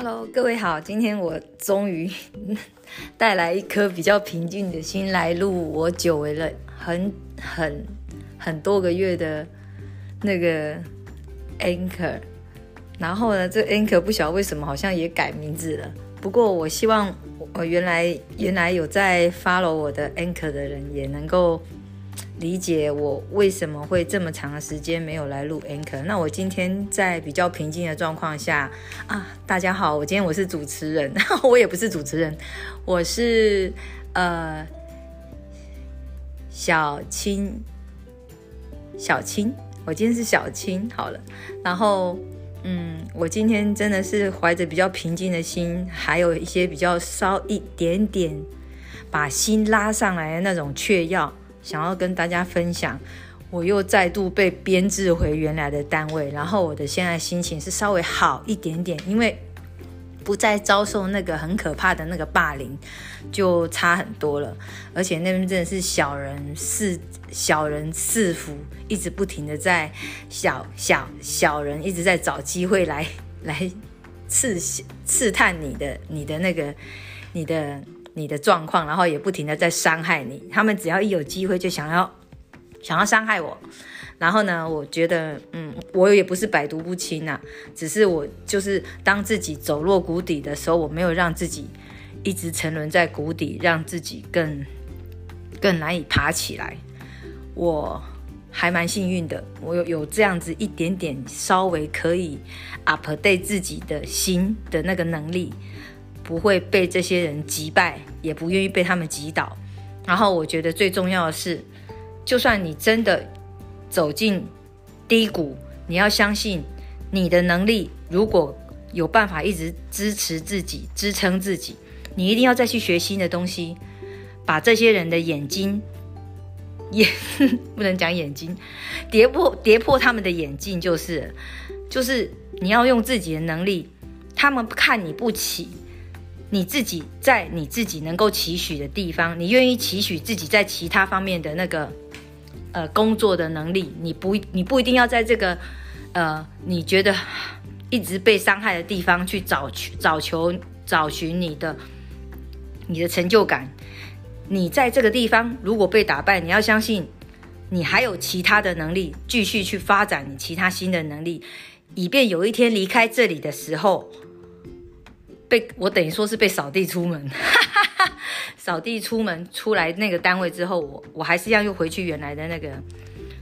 Hello，各位好，今天我终于 带来一颗比较平静的心来录我久违了很很很多个月的那个 Anchor，然后呢，这 Anchor 不晓得为什么好像也改名字了。不过我希望我原来原来有在 follow 我的 Anchor 的人也能够。理解我为什么会这么长的时间没有来录 anchor。那我今天在比较平静的状况下啊，大家好，我今天我是主持人，我也不是主持人，我是呃小青，小青，我今天是小青，好了，然后嗯，我今天真的是怀着比较平静的心，还有一些比较稍一点点把心拉上来的那种雀跃。想要跟大家分享，我又再度被编制回原来的单位，然后我的现在心情是稍微好一点点，因为不再遭受那个很可怕的那个霸凌，就差很多了。而且那边真的是小人四小人四伏，一直不停的在小小小人一直在找机会来来刺刺探你的你的那个你的。你的状况，然后也不停的在伤害你。他们只要一有机会，就想要想要伤害我。然后呢，我觉得，嗯，我也不是百毒不侵呐，只是我就是当自己走落谷底的时候，我没有让自己一直沉沦在谷底，让自己更更难以爬起来。我还蛮幸运的，我有有这样子一点点稍微可以 update 自己的心的那个能力。不会被这些人击败，也不愿意被他们击倒。然后我觉得最重要的是，就算你真的走进低谷，你要相信你的能力。如果有办法一直支持自己、支撑自己，你一定要再去学新的东西，把这些人的眼睛眼不能讲眼睛跌破跌破他们的眼镜，就是就是你要用自己的能力，他们看你不起。你自己在你自己能够期许的地方，你愿意期许自己在其他方面的那个呃工作的能力，你不你不一定要在这个呃你觉得一直被伤害的地方去找找求找寻你的你的成就感。你在这个地方如果被打败，你要相信你还有其他的能力，继续去发展你其他新的能力，以便有一天离开这里的时候。被我等于说是被扫地出门，扫地出门出来那个单位之后，我我还是要又回去原来的那个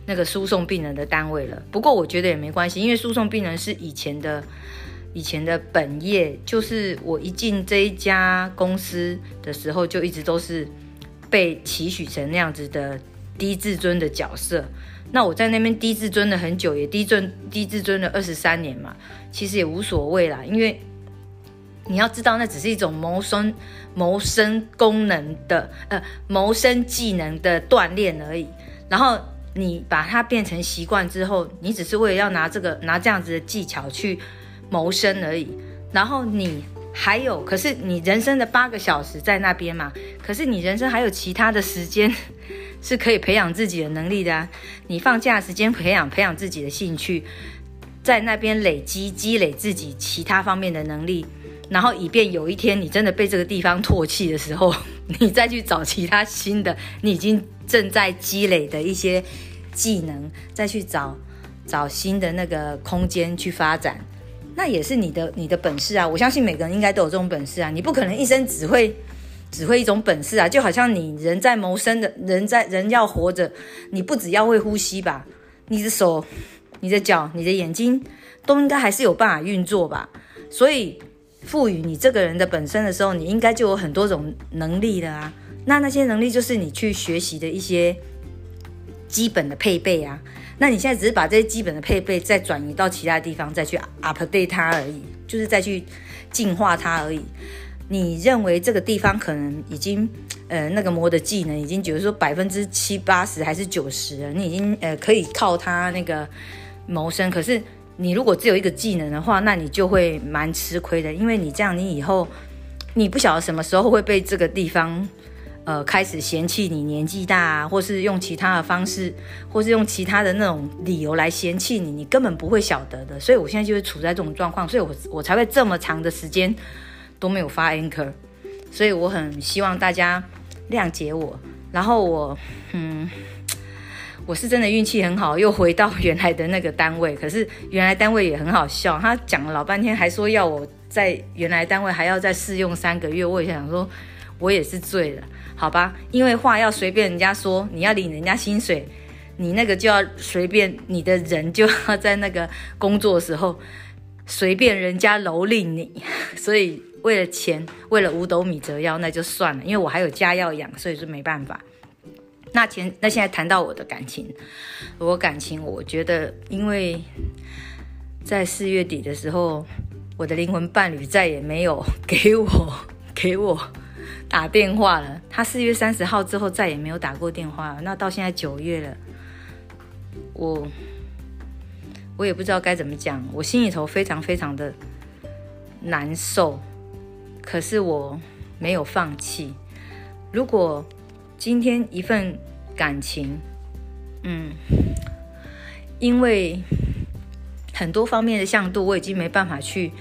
那个输送病人的单位了。不过我觉得也没关系，因为输送病人是以前的以前的本业，就是我一进这一家公司的时候，就一直都是被期许成那样子的低自尊的角色。那我在那边低自尊了很久，也低尊低自尊了二十三年嘛，其实也无所谓啦，因为。你要知道，那只是一种谋生、谋生功能的呃谋生技能的锻炼而已。然后你把它变成习惯之后，你只是为了要拿这个拿这样子的技巧去谋生而已。然后你还有，可是你人生的八个小时在那边嘛？可是你人生还有其他的时间是可以培养自己的能力的啊！你放假时间培养培养自己的兴趣，在那边累积积累自己其他方面的能力。然后以便有一天你真的被这个地方唾弃的时候，你再去找其他新的，你已经正在积累的一些技能，再去找找新的那个空间去发展，那也是你的你的本事啊！我相信每个人应该都有这种本事啊！你不可能一生只会 只会一种本事啊！就好像你人在谋生的人在人要活着，你不只要会呼吸吧？你的手、你的脚、你的眼睛都应该还是有办法运作吧？所以。赋予你这个人的本身的时候，你应该就有很多种能力了啊。那那些能力就是你去学习的一些基本的配备啊。那你现在只是把这些基本的配备再转移到其他地方，再去 update 它而已，就是再去进化它而已。你认为这个地方可能已经呃那个魔的技能已经，比如说百分之七八十还是九十了，你已经呃可以靠它那个谋生，可是。你如果只有一个技能的话，那你就会蛮吃亏的，因为你这样，你以后你不晓得什么时候会被这个地方，呃开始嫌弃你年纪大啊，或是用其他的方式，或是用其他的那种理由来嫌弃你，你根本不会晓得的。所以我现在就是处在这种状况，所以我我才会这么长的时间都没有发 anchor。所以我很希望大家谅解我。然后我，嗯，我是真的运气很好，又回到原来的那个单位。可是原来单位也很好笑，他讲了老半天，还说要我在原来单位还要再试用三个月。我也想说，我也是醉了，好吧？因为话要随便人家说，你要领人家薪水，你那个就要随便，你的人就要在那个工作时候随便人家蹂躏你，所以。为了钱，为了五斗米折腰，那就算了，因为我还有家要养，所以说没办法。那前那现在谈到我的感情，我感情，我觉得，因为在四月底的时候，我的灵魂伴侣再也没有给我 给我打电话了。他四月三十号之后再也没有打过电话。那到现在九月了，我我也不知道该怎么讲，我心里头非常非常的难受。可是我没有放弃。如果今天一份感情，嗯，因为很多方面的向度，我已经没办法去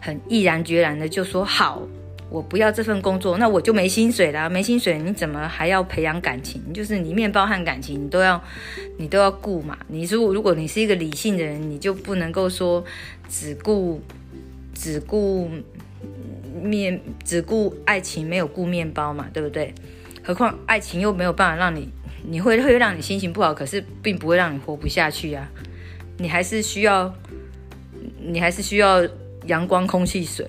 很毅然决然的就说好，我不要这份工作，那我就没薪水啦。没薪水，你怎么还要培养感情？就是你面包和感情，你都要，你都要顾嘛。你如果如果你是一个理性的人，你就不能够说只顾只顾。面只顾爱情，没有顾面包嘛，对不对？何况爱情又没有办法让你，你会会让你心情不好，可是并不会让你活不下去呀。你还是需要，你还是需要阳光、空气、水，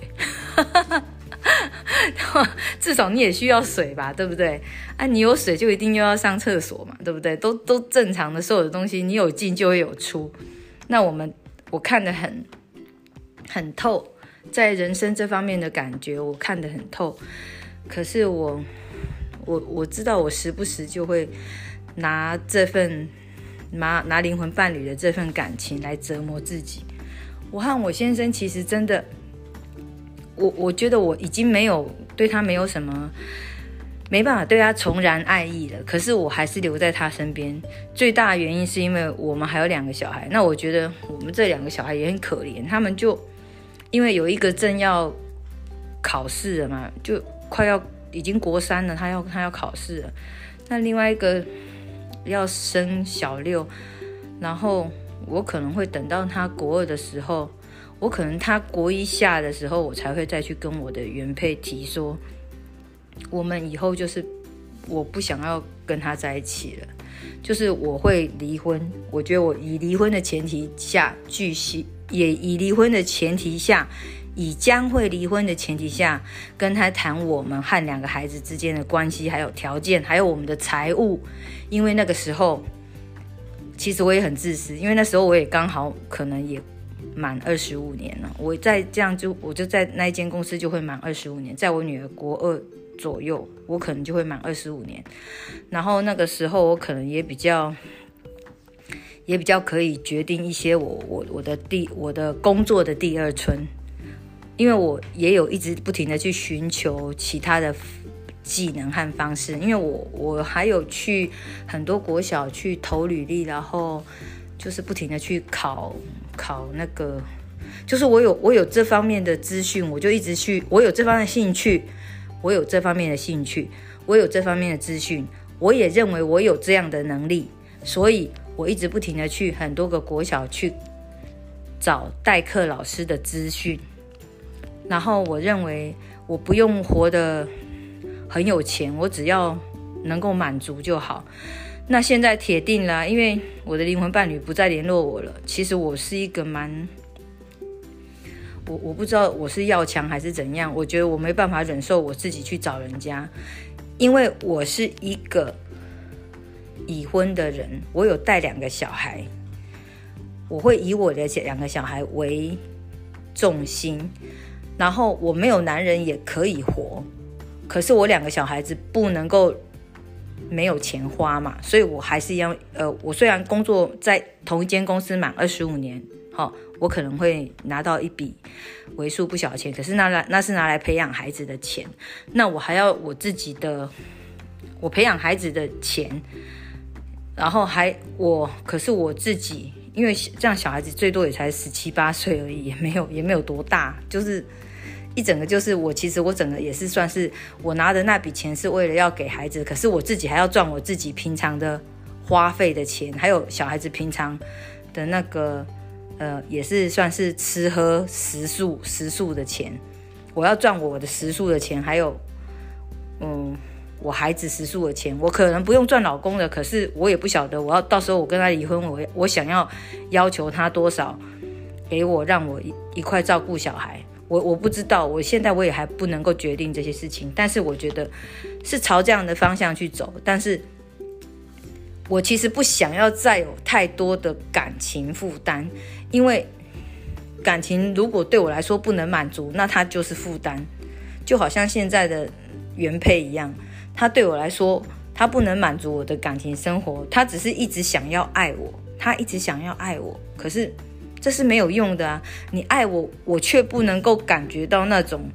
至少你也需要水吧，对不对？啊，你有水就一定又要上厕所嘛，对不对？都都正常的，所有的东西你有进就会有出。那我们我看得很很透。在人生这方面的感觉，我看得很透。可是我，我我知道，我时不时就会拿这份拿拿灵魂伴侣的这份感情来折磨自己。我和我先生其实真的，我我觉得我已经没有对他没有什么，没办法对他重燃爱意了。可是我还是留在他身边。最大的原因是因为我们还有两个小孩。那我觉得我们这两个小孩也很可怜，他们就。因为有一个正要考试了嘛，就快要已经国三了，他要他要考试了。那另外一个要升小六，然后我可能会等到他国二的时候，我可能他国一下的时候，我才会再去跟我的原配提说，我们以后就是我不想要跟他在一起了，就是我会离婚。我觉得我以离婚的前提下继续。也以离婚的前提下，以将会离婚的前提下，跟他谈我们和两个孩子之间的关系，还有条件，还有我们的财务。因为那个时候，其实我也很自私，因为那时候我也刚好可能也满二十五年了。我在这样就我就在那一间公司就会满二十五年，在我女儿国二左右，我可能就会满二十五年。然后那个时候我可能也比较。也比较可以决定一些我我我的第我的工作的第二春，因为我也有一直不停的去寻求其他的技能和方式，因为我我还有去很多国小去投履历，然后就是不停的去考考那个，就是我有我有这方面的资讯，我就一直去，我有这方面的兴趣，我有这方面的兴趣，我有这方面的资讯，我也认为我有这样的能力，所以。我一直不停的去很多个国小去找代课老师的资讯，然后我认为我不用活得很有钱，我只要能够满足就好。那现在铁定了，因为我的灵魂伴侣不再联络我了。其实我是一个蛮……我我不知道我是要强还是怎样。我觉得我没办法忍受我自己去找人家，因为我是一个。已婚的人，我有带两个小孩，我会以我的两个小孩为重心，然后我没有男人也可以活，可是我两个小孩子不能够没有钱花嘛，所以我还是要呃，我虽然工作在同一间公司满二十五年，好，我可能会拿到一笔为数不小的钱，可是那来那是拿来培养孩子的钱，那我还要我自己的。我培养孩子的钱，然后还我，可是我自己，因为这样小孩子最多也才十七八岁而已，也没有也没有多大，就是一整个就是我其实我整个也是算是我拿的那笔钱是为了要给孩子，可是我自己还要赚我自己平常的花费的钱，还有小孩子平常的那个呃也是算是吃喝食宿食宿的钱，我要赚我的食宿的钱，还有嗯。我孩子食宿的钱，我可能不用赚老公的，可是我也不晓得，我要到时候我跟他离婚，我我想要要求他多少给我，让我一一块照顾小孩，我我不知道，我现在我也还不能够决定这些事情，但是我觉得是朝这样的方向去走，但是我其实不想要再有太多的感情负担，因为感情如果对我来说不能满足，那它就是负担，就好像现在的原配一样。他对我来说，他不能满足我的感情生活，他只是一直想要爱我，他一直想要爱我，可是这是没有用的啊！你爱我，我却不能够感觉到那种，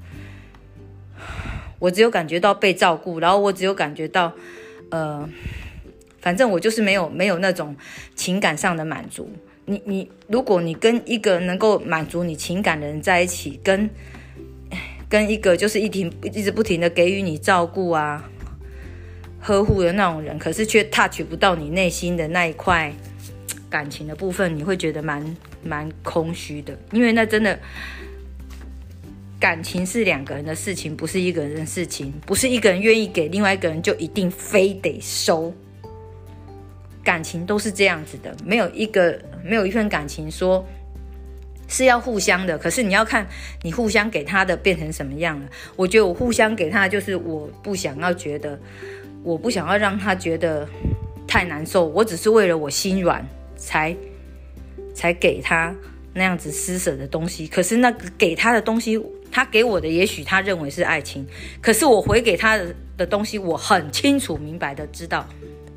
我只有感觉到被照顾，然后我只有感觉到，呃，反正我就是没有没有那种情感上的满足。你你，如果你跟一个能够满足你情感的人在一起，跟跟一个就是一停一直不停的给予你照顾啊。呵护的那种人，可是却 touch 不到你内心的那一块感情的部分，你会觉得蛮蛮空虚的。因为那真的感情是两个人的事情，不是一个人的事情，不是一个人愿意给，另外一个人就一定非得收。感情都是这样子的，没有一个没有一份感情说是要互相的，可是你要看你互相给他的变成什么样了。我觉得我互相给他，就是我不想要觉得。我不想要让他觉得太难受，我只是为了我心软才才给他那样子施舍的东西。可是那个给他的东西，他给我的也许他认为是爱情，可是我回给他的的东西，我很清楚明白的知道，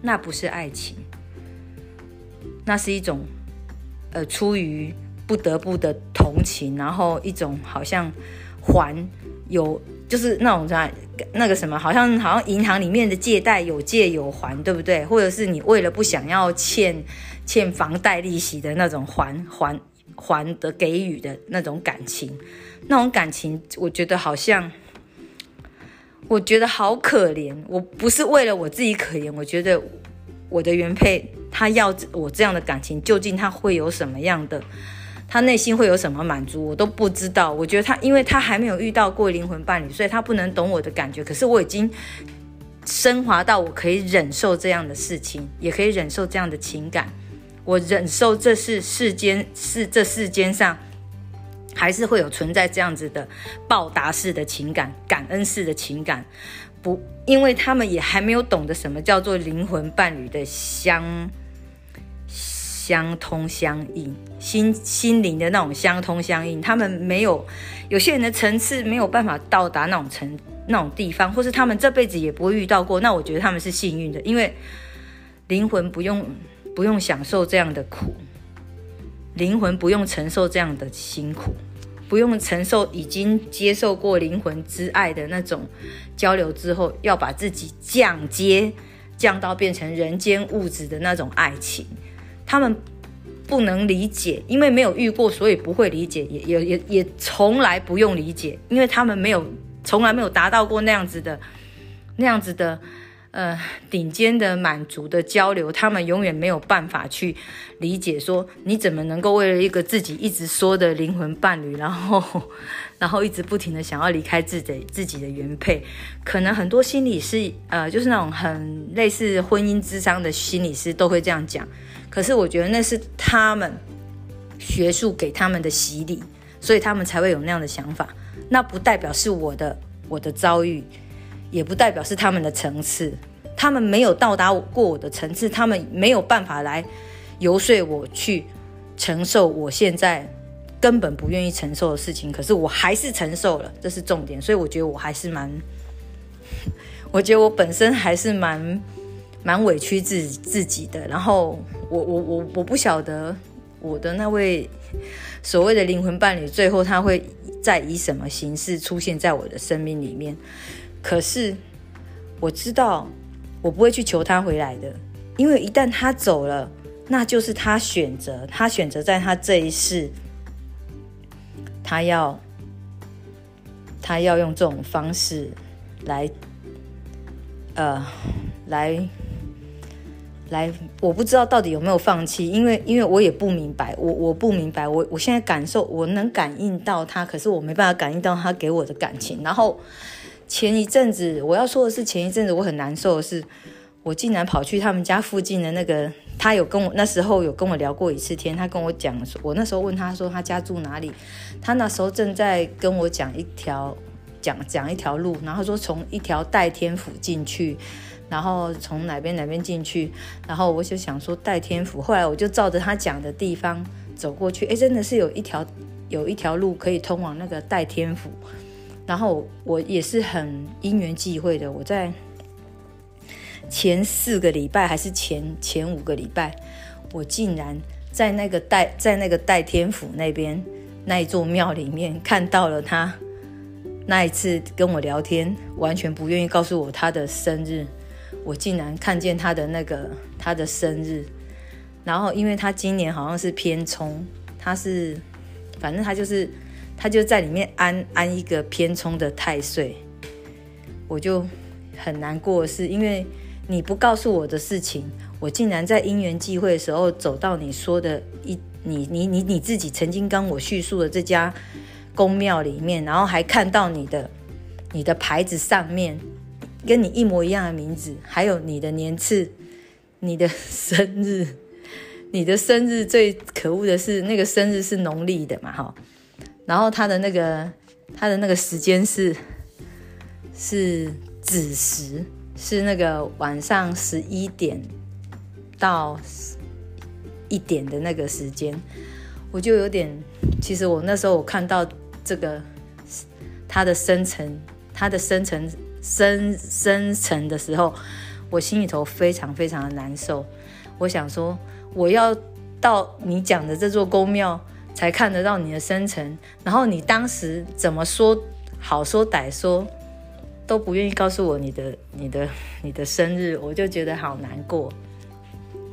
那不是爱情，那是一种呃出于不得不的同情，然后一种好像还有。就是那种在那个什么，好像好像银行里面的借贷有借有还，对不对？或者是你为了不想要欠欠房贷利息的那种还还还的给予的那种感情，那种感情，我觉得好像，我觉得好可怜。我不是为了我自己可怜，我觉得我的原配他要我这样的感情，究竟他会有什么样的？他内心会有什么满足，我都不知道。我觉得他，因为他还没有遇到过灵魂伴侣，所以他不能懂我的感觉。可是我已经升华到我可以忍受这样的事情，也可以忍受这样的情感。我忍受这是世间是这世间上还是会有存在这样子的报答式的情感、感恩式的情感。不，因为他们也还没有懂得什么叫做灵魂伴侣的相。相通相应，心心灵的那种相通相应，他们没有有些人的层次没有办法到达那种层那种地方，或是他们这辈子也不会遇到过。那我觉得他们是幸运的，因为灵魂不用不用享受这样的苦，灵魂不用承受这样的辛苦，不用承受已经接受过灵魂之爱的那种交流之后，要把自己降阶降到变成人间物质的那种爱情。他们不能理解，因为没有遇过，所以不会理解，也也也也从来不用理解，因为他们没有从来没有达到过那样子的那样子的呃顶尖的满足的交流，他们永远没有办法去理解说你怎么能够为了一个自己一直说的灵魂伴侣，然后 然后一直不停的想要离开自己自己的原配，可能很多心理师呃就是那种很类似婚姻之商的心理师都会这样讲。可是我觉得那是他们学术给他们的洗礼，所以他们才会有那样的想法。那不代表是我的我的遭遇，也不代表是他们的层次。他们没有到达过我的层次，他们没有办法来游说我去承受我现在根本不愿意承受的事情。可是我还是承受了，这是重点。所以我觉得我还是蛮，我觉得我本身还是蛮。蛮委屈自自己的，然后我我我我不晓得我的那位所谓的灵魂伴侣，最后他会再以什么形式出现在我的生命里面。可是我知道，我不会去求他回来的，因为一旦他走了，那就是他选择，他选择在他这一世，他要他要用这种方式来，呃，来。来，我不知道到底有没有放弃，因为因为我也不明白，我我不明白，我我现在感受，我能感应到他，可是我没办法感应到他给我的感情。然后前一阵子，我要说的是前一阵子我很难受的是，我竟然跑去他们家附近的那个，他有跟我那时候有跟我聊过一次天，他跟我讲，我那时候问他说他家住哪里，他那时候正在跟我讲一条讲讲一条路，然后说从一条代天府进去。然后从哪边哪边进去，然后我就想说代天府，后来我就照着他讲的地方走过去，哎，真的是有一条有一条路可以通往那个代天府。然后我也是很因缘际会的，我在前四个礼拜还是前前五个礼拜，我竟然在那个代在那个代天府那边那一座庙里面看到了他。那一次跟我聊天，完全不愿意告诉我他的生日。我竟然看见他的那个他的生日，然后因为他今年好像是偏冲，他是反正他就是他就在里面安安一个偏冲的太岁，我就很难过，是因为你不告诉我的事情，我竟然在因缘际会的时候走到你说的一你你你你自己曾经跟我叙述的这家宫庙里面，然后还看到你的你的牌子上面。跟你一模一样的名字，还有你的年次、你的生日、你的生日最可恶的是那个生日是农历的嘛？哈，然后他的那个他的那个时间是是子时，是那个晚上十一点到一点的那个时间，我就有点，其实我那时候我看到这个他的生辰，他的生辰。生生成的时候，我心里头非常非常的难受。我想说，我要到你讲的这座宫庙才看得到你的生辰，然后你当时怎么说好说歹说都不愿意告诉我你的你的你的生日，我就觉得好难过。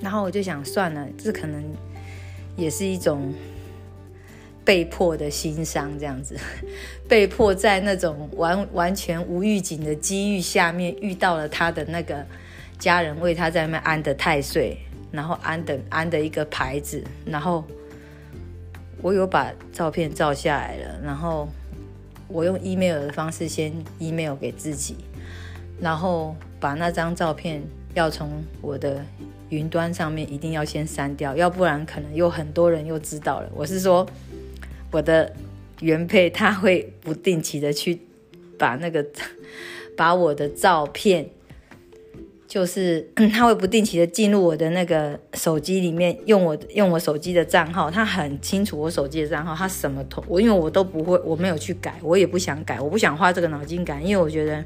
然后我就想，算了，这可能也是一种。被迫的心伤，这样子，被迫在那种完完全无预警的机遇下面遇到了他的那个家人为他在那安的太岁，然后安的安的一个牌子，然后我有把照片照下来了，然后我用 email 的方式先 email 给自己，然后把那张照片要从我的云端上面一定要先删掉，要不然可能有很多人又知道了。我是说。我的原配他会不定期的去把那个 把我的照片，就是 他会不定期的进入我的那个手机里面，用我用我手机的账号，他很清楚我手机的账号，他什么通我因为我都不会，我没有去改，我也不想改，我不想花这个脑筋改，因为我觉得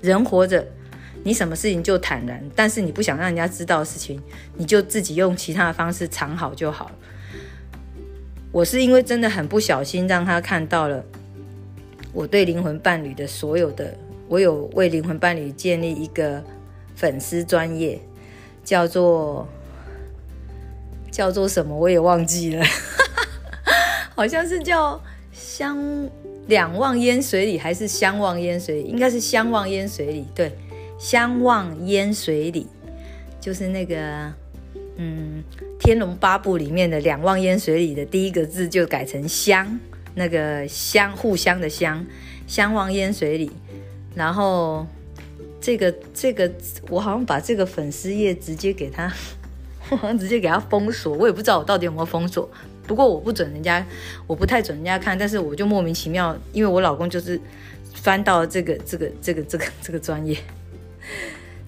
人活着，你什么事情就坦然，但是你不想让人家知道的事情，你就自己用其他的方式藏好就好了。我是因为真的很不小心让他看到了我对灵魂伴侣的所有的，我有为灵魂伴侣建立一个粉丝专业，叫做叫做什么我也忘记了，好像是叫相两望烟水里还是相望烟水里，应该是相望烟水里，对，相望烟水里就是那个。嗯，《天龙八部》里面的“两望烟水里”的第一个字就改成“相”，那个“相”互相的“相”，相望烟水里。然后这个这个，我好像把这个粉丝页直接给他，我好像直接给他封锁。我也不知道我到底有没有封锁，不过我不准人家，我不太准人家看。但是我就莫名其妙，因为我老公就是翻到这个这个这个这个这个专业，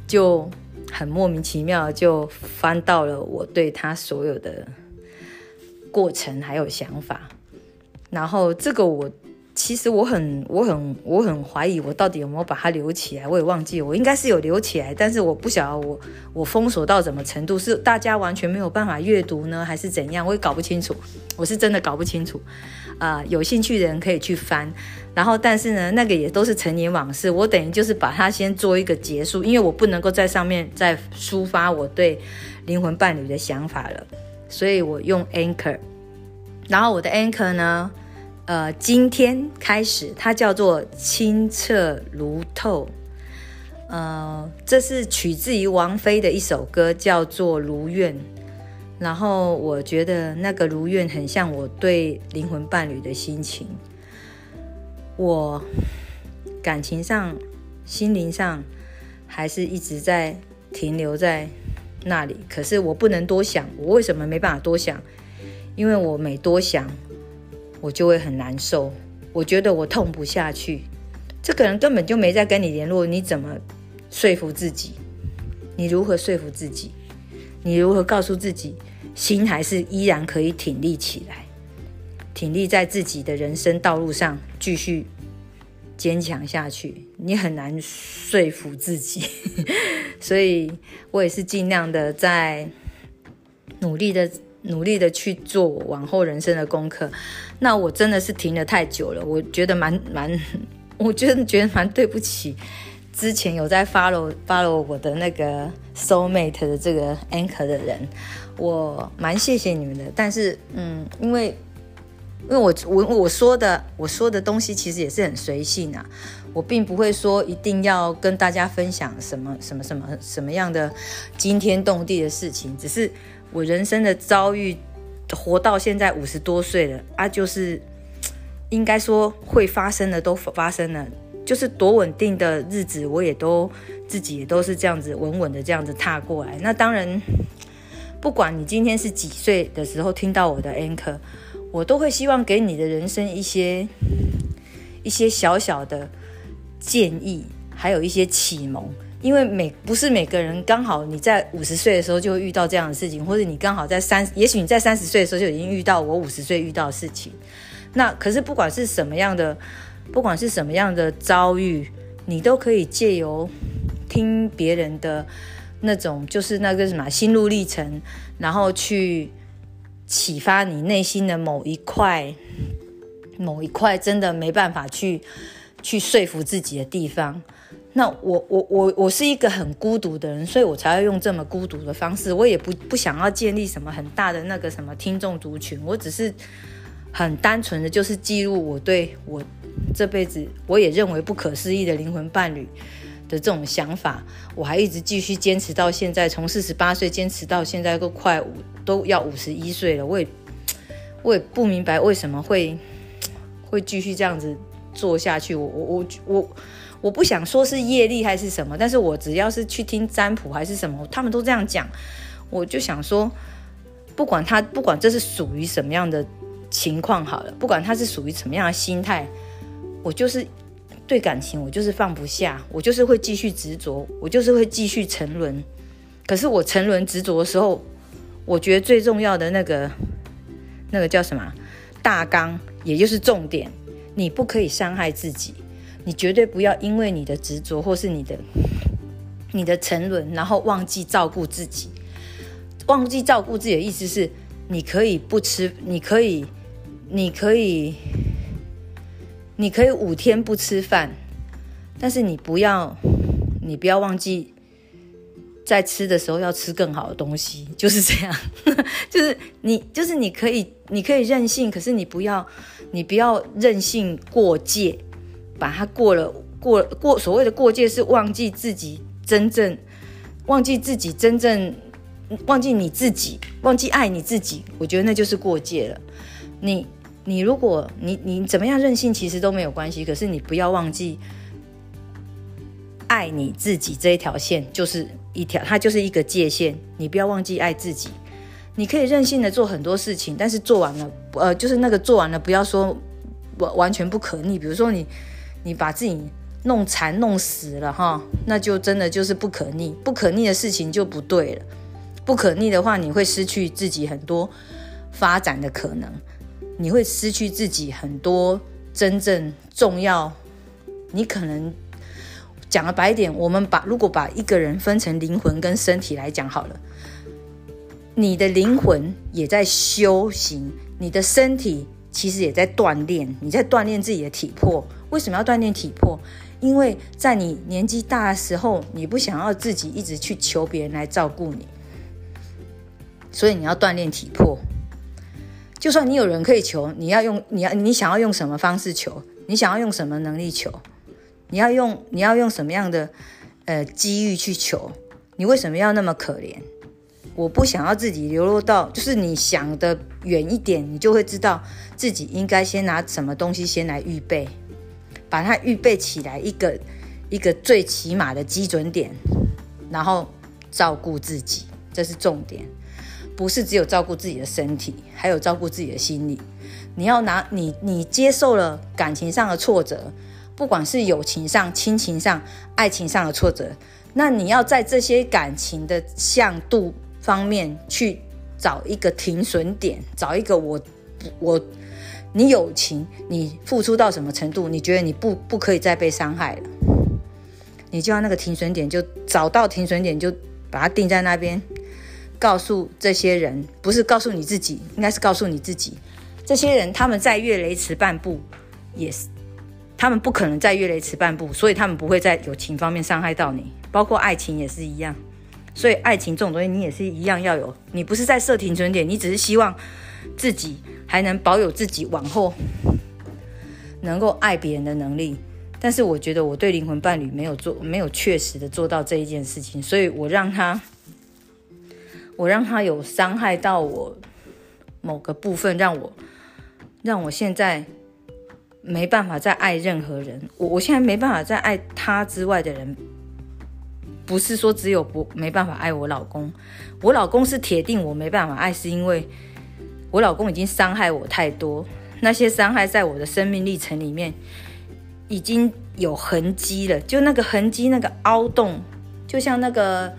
就。很莫名其妙就翻到了我对他所有的过程还有想法，然后这个我其实我很我很我很怀疑，我到底有没有把它留起来？我也忘记，我应该是有留起来，但是我不晓得我我封锁到什么程度，是大家完全没有办法阅读呢，还是怎样？我也搞不清楚，我是真的搞不清楚。啊，有兴趣的人可以去翻，然后但是呢，那个也都是陈年往事，我等于就是把它先做一个结束，因为我不能够在上面再抒发我对灵魂伴侣的想法了，所以我用 Anchor，然后我的 Anchor 呢。呃，今天开始，它叫做清澈如透。呃，这是取自于王菲的一首歌，叫做《如愿》。然后我觉得那个如愿很像我对灵魂伴侣的心情。我感情上、心灵上还是一直在停留在那里。可是我不能多想，我为什么没办法多想？因为我每多想。我就会很难受，我觉得我痛不下去。这个人根本就没在跟你联络，你怎么说服自己？你如何说服自己？你如何告诉自己，心还是依然可以挺立起来，挺立在自己的人生道路上，继续坚强下去？你很难说服自己，所以我也是尽量的在努力的。努力的去做往后人生的功课，那我真的是停了太久了，我觉得蛮蛮，我觉得觉得蛮对不起之前有在 follow follow 我的那个 soul mate 的这个 anchor 的人，我蛮谢谢你们的。但是，嗯，因为因为我我我说的我说的东西其实也是很随性啊，我并不会说一定要跟大家分享什么什么什么什么样的惊天动地的事情，只是。我人生的遭遇，活到现在五十多岁了啊，就是应该说会发生的都发生了，就是多稳定的日子，我也都自己也都是这样子稳稳的这样子踏过来。那当然，不管你今天是几岁的时候听到我的 anchor，我都会希望给你的人生一些一些小小的建议，还有一些启蒙。因为每不是每个人刚好你在五十岁的时候就会遇到这样的事情，或者你刚好在三，也许你在三十岁的时候就已经遇到我五十岁遇到的事情。那可是不管是什么样的，不管是什么样的遭遇，你都可以借由听别人的那种，就是那个什么心路历程，然后去启发你内心的某一块，某一块真的没办法去去说服自己的地方。那我我我我是一个很孤独的人，所以我才会用这么孤独的方式。我也不不想要建立什么很大的那个什么听众族群，我只是很单纯的就是记录我对我这辈子我也认为不可思议的灵魂伴侣的这种想法。我还一直继续坚持到现在，从四十八岁坚持到现在都快五都要五十一岁了。我也我也不明白为什么会会继续这样子做下去。我我我。我我不想说是业力还是什么，但是我只要是去听占卜还是什么，他们都这样讲，我就想说，不管他不管这是属于什么样的情况好了，不管他是属于什么样的心态，我就是对感情我就是放不下，我就是会继续执着，我就是会继续沉沦。可是我沉沦执着的时候，我觉得最重要的那个那个叫什么大纲，也就是重点，你不可以伤害自己。你绝对不要因为你的执着或是你的你的沉沦，然后忘记照顾自己。忘记照顾自己的意思是，你可以不吃，你可以，你可以，你可以五天不吃饭，但是你不要，你不要忘记在吃的时候要吃更好的东西，就是这样。就是你，就是你可以，你可以任性，可是你不要，你不要任性过界。把它过了，过过所谓的过界是忘记自己真正，忘记自己真正，忘记你自己，忘记爱你自己。我觉得那就是过界了。你你如果你你怎么样任性，其实都没有关系。可是你不要忘记爱你自己这一条线，就是一条，它就是一个界限。你不要忘记爱自己。你可以任性的做很多事情，但是做完了，呃，就是那个做完了，不要说完完全不可逆。比如说你。你把自己弄残弄死了哈，那就真的就是不可逆，不可逆的事情就不对了。不可逆的话，你会失去自己很多发展的可能，你会失去自己很多真正重要。你可能讲的白一点，我们把如果把一个人分成灵魂跟身体来讲好了，你的灵魂也在修行，你的身体其实也在锻炼，你在锻炼自己的体魄。为什么要锻炼体魄？因为在你年纪大的时候，你不想要自己一直去求别人来照顾你，所以你要锻炼体魄。就算你有人可以求，你要用你要你想要用什么方式求？你想要用什么能力求？你要用你要用什么样的呃机遇去求？你为什么要那么可怜？我不想要自己流落到，就是你想的远一点，你就会知道自己应该先拿什么东西先来预备。把它预备起来，一个一个最起码的基准点，然后照顾自己，这是重点，不是只有照顾自己的身体，还有照顾自己的心理。你要拿你你接受了感情上的挫折，不管是友情上、亲情上、爱情上的挫折，那你要在这些感情的向度方面去找一个停损点，找一个我我。你友情，你付出到什么程度？你觉得你不不可以再被伤害了？你就要那个停损点，就找到停损点，就把它定在那边。告诉这些人，不是告诉你自己，应该是告诉你自己。这些人他们在越雷池半步，也是他们不可能在越雷池半步，所以他们不会在友情方面伤害到你，包括爱情也是一样。所以爱情这种东西，你也是一样要有。你不是在设停损点，你只是希望自己。还能保有自己往后能够爱别人的能力，但是我觉得我对灵魂伴侣没有做，没有确实的做到这一件事情，所以我让他，我让他有伤害到我某个部分，让我让我现在没办法再爱任何人。我我现在没办法再爱他之外的人，不是说只有不没办法爱我老公，我老公是铁定我没办法爱，是因为。我老公已经伤害我太多，那些伤害在我的生命历程里面已经有痕迹了。就那个痕迹，那个凹洞，就像那个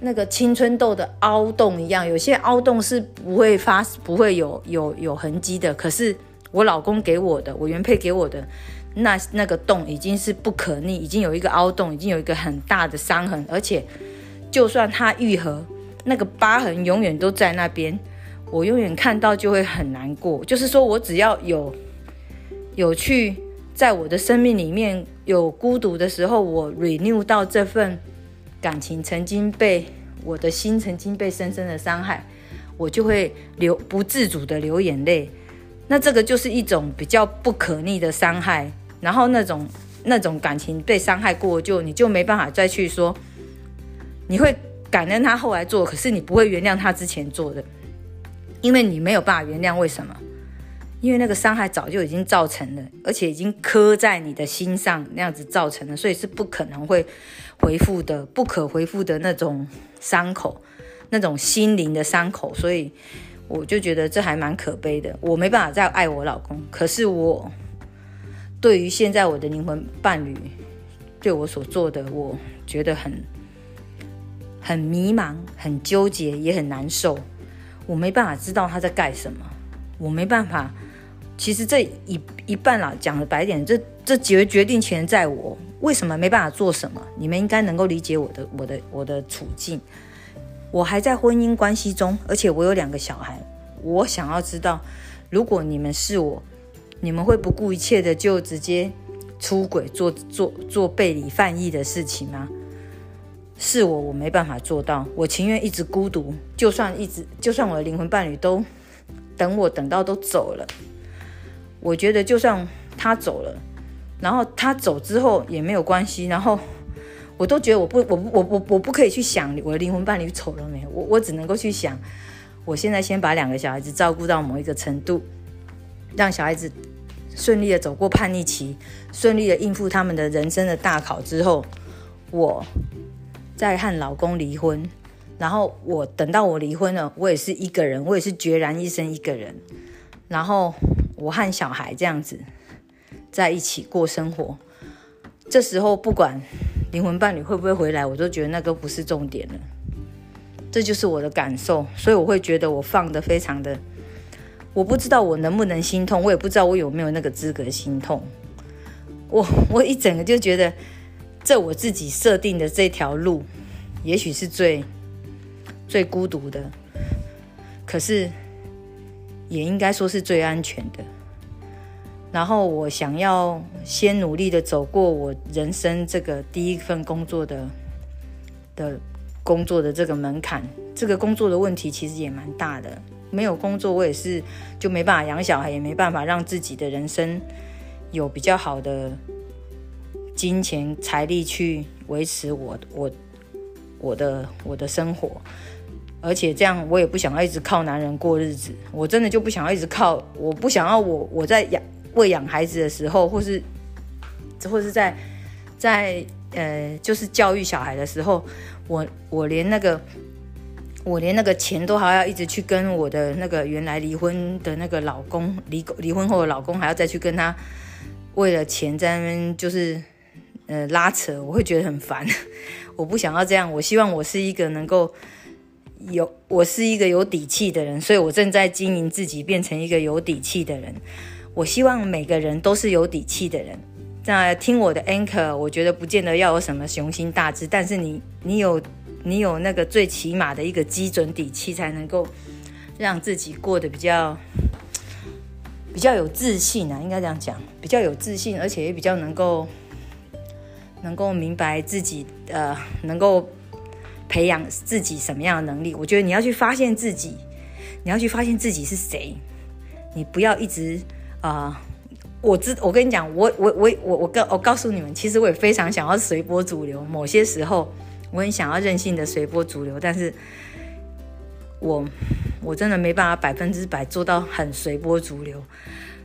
那个青春痘的凹洞一样。有些凹洞是不会发、不会有有有痕迹的。可是我老公给我的，我原配给我的那那个洞已经是不可逆，已经有一个凹洞，已经有一个很大的伤痕。而且就算它愈合，那个疤痕永远都在那边。我永远看到就会很难过，就是说我只要有有去在我的生命里面有孤独的时候，我 renew 到这份感情曾经被我的心曾经被深深的伤害，我就会流不自主的流眼泪。那这个就是一种比较不可逆的伤害，然后那种那种感情被伤害过，就你就没办法再去说，你会感恩他后来做，可是你不会原谅他之前做的。因为你没有办法原谅，为什么？因为那个伤害早就已经造成了，而且已经刻在你的心上，那样子造成了，所以是不可能会恢复的，不可恢复的那种伤口，那种心灵的伤口。所以我就觉得这还蛮可悲的。我没办法再爱我老公，可是我对于现在我的灵魂伴侣对我所做的，我觉得很很迷茫、很纠结，也很难受。我没办法知道他在干什么，我没办法。其实这一一半啦，讲的白点，这这决决定权在我。为什么没办法做什么？你们应该能够理解我的我的我的处境。我还在婚姻关系中，而且我有两个小孩。我想要知道，如果你们是我，你们会不顾一切的就直接出轨，做做做背离犯意的事情吗？是我，我没办法做到。我情愿一直孤独，就算一直，就算我的灵魂伴侣都等我等到都走了，我觉得就算他走了，然后他走之后也没有关系。然后我都觉得我不，我我我我不可以去想我的灵魂伴侣走了没有，我我只能够去想，我现在先把两个小孩子照顾到某一个程度，让小孩子顺利的走过叛逆期，顺利的应付他们的人生的大考之后，我。在和老公离婚，然后我等到我离婚了，我也是一个人，我也是决然一生一个人。然后我和小孩这样子在一起过生活。这时候不管灵魂伴侣会不会回来，我都觉得那个不是重点了。这就是我的感受，所以我会觉得我放的非常的，我不知道我能不能心痛，我也不知道我有没有那个资格心痛。我我一整个就觉得，这我自己设定的这条路，也许是最最孤独的，可是也应该说是最安全的。然后我想要先努力的走过我人生这个第一份工作的的工作的这个门槛。这个工作的问题其实也蛮大的。没有工作，我也是就没办法养小孩，也没办法让自己的人生有比较好的金钱财力去维持我我我的我的生活。而且这样，我也不想要一直靠男人过日子。我真的就不想要一直靠，我不想要我我在养。喂养孩子的时候，或是，或是在在呃，就是教育小孩的时候，我我连那个我连那个钱都还要一直去跟我的那个原来离婚的那个老公离离婚后的老公还要再去跟他为了钱在那边就是呃拉扯，我会觉得很烦。我不想要这样，我希望我是一个能够有我是一个有底气的人，所以我正在经营自己，变成一个有底气的人。我希望每个人都是有底气的人。那听我的 anchor，我觉得不见得要有什么雄心大志，但是你你有你有那个最起码的一个基准底气，才能够让自己过得比较比较有自信啊，应该这样讲，比较有自信，而且也比较能够能够明白自己呃，能够培养自己什么样的能力。我觉得你要去发现自己，你要去发现自己是谁，你不要一直。啊，我知我跟你讲，我我我我我告我告诉你们，其实我也非常想要随波逐流。某些时候，我很想要任性的随波逐流，但是我我真的没办法百分之百做到很随波逐流。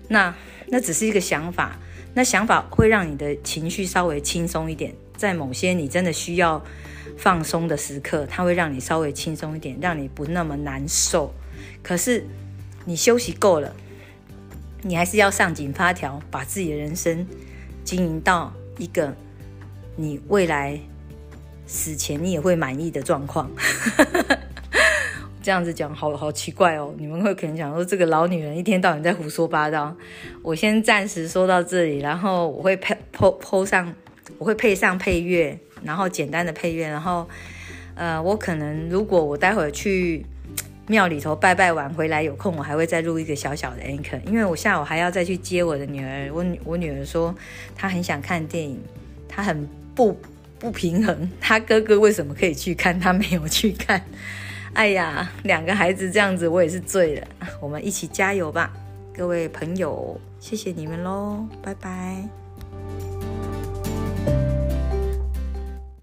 那那只是一个想法，那想法会让你的情绪稍微轻松一点，在某些你真的需要放松的时刻，它会让你稍微轻松一点，让你不那么难受。可是你休息够了。你还是要上紧发条，把自己的人生经营到一个你未来死前你也会满意的状况。这样子讲好好奇怪哦，你们会可能讲说这个老女人一天到晚在胡说八道。我先暂时说到这里，然后我会配配配上，我会配上配乐，然后简单的配乐，然后呃，我可能如果我待会去。庙里头拜拜完回来有空，我还会再录一个小小的 anchor，因为我下午还要再去接我的女儿。我我女儿说她很想看电影，她很不不平衡，她哥哥为什么可以去看，她没有去看。哎呀，两个孩子这样子，我也是醉了。我们一起加油吧，各位朋友，谢谢你们喽，拜拜。